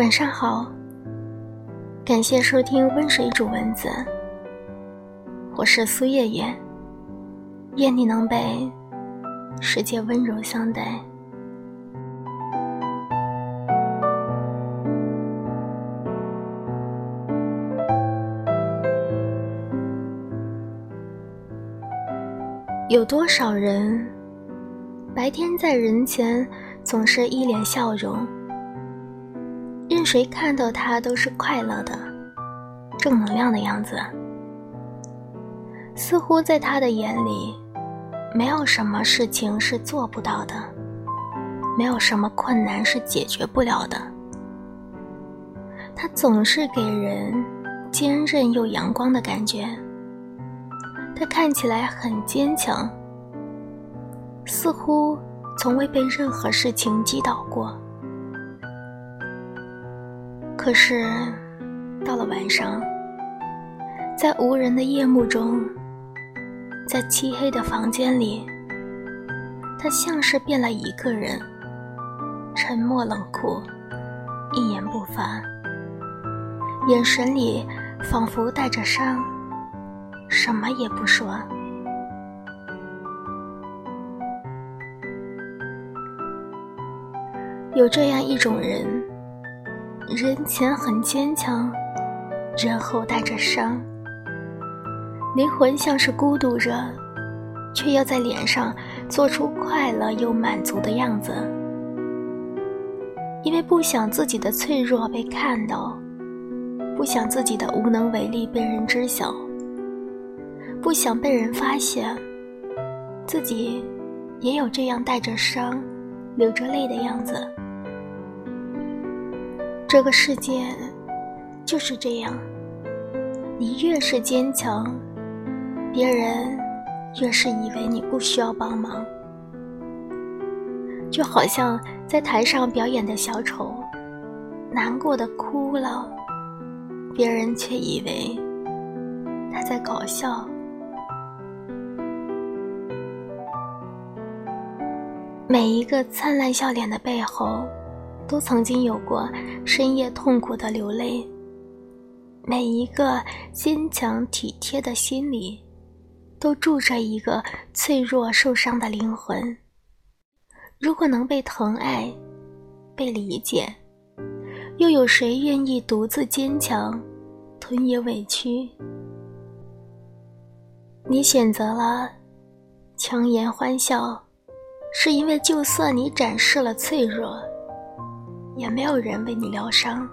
晚上好，感谢收听温水煮蚊子，我是苏叶叶，愿你能被世界温柔相待。有多少人白天在人前总是一脸笑容？任谁看到他都是快乐的、正能量的样子，似乎在他的眼里，没有什么事情是做不到的，没有什么困难是解决不了的。他总是给人坚韧又阳光的感觉，他看起来很坚强，似乎从未被任何事情击倒过。可是，到了晚上，在无人的夜幕中，在漆黑的房间里，他像是变了一个人，沉默冷酷，一言不发，眼神里仿佛带着伤，什么也不说。有这样一种人。人前很坚强，人后带着伤。灵魂像是孤独着，却要在脸上做出快乐又满足的样子。因为不想自己的脆弱被看到，不想自己的无能为力被人知晓，不想被人发现，自己也有这样带着伤、流着泪的样子。这个世界就是这样，你越是坚强，别人越是以为你不需要帮忙。就好像在台上表演的小丑，难过的哭了，别人却以为他在搞笑。每一个灿烂笑脸的背后。都曾经有过深夜痛苦的流泪。每一个坚强体贴的心里，都住着一个脆弱受伤的灵魂。如果能被疼爱、被理解，又有谁愿意独自坚强、吞咽委屈？你选择了强颜欢笑，是因为就算你展示了脆弱。也没有人为你疗伤。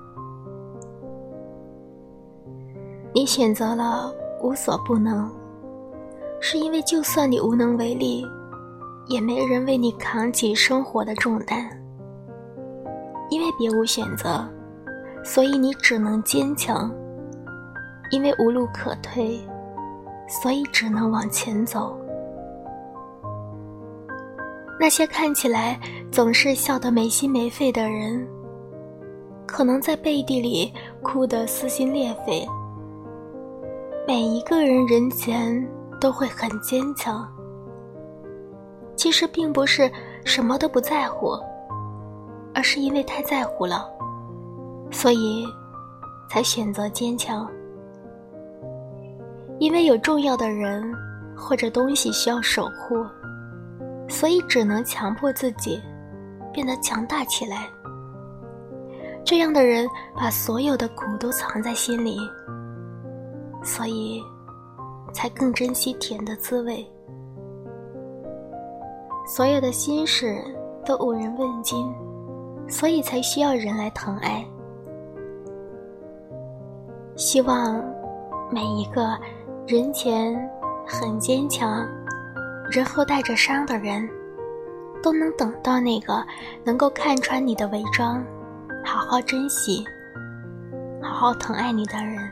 你选择了无所不能，是因为就算你无能为力，也没人为你扛起生活的重担。因为别无选择，所以你只能坚强；因为无路可退，所以只能往前走。那些看起来总是笑得没心没肺的人。可能在背地里哭得撕心裂肺。每一个人人前都会很坚强，其实并不是什么都不在乎，而是因为太在乎了，所以才选择坚强。因为有重要的人或者东西需要守护，所以只能强迫自己变得强大起来。这样的人把所有的苦都藏在心里，所以才更珍惜甜的滋味。所有的心事都无人问津，所以才需要人来疼爱。希望每一个人前很坚强，人后带着伤的人，都能等到那个能够看穿你的伪装。好好珍惜，好好疼爱你的人。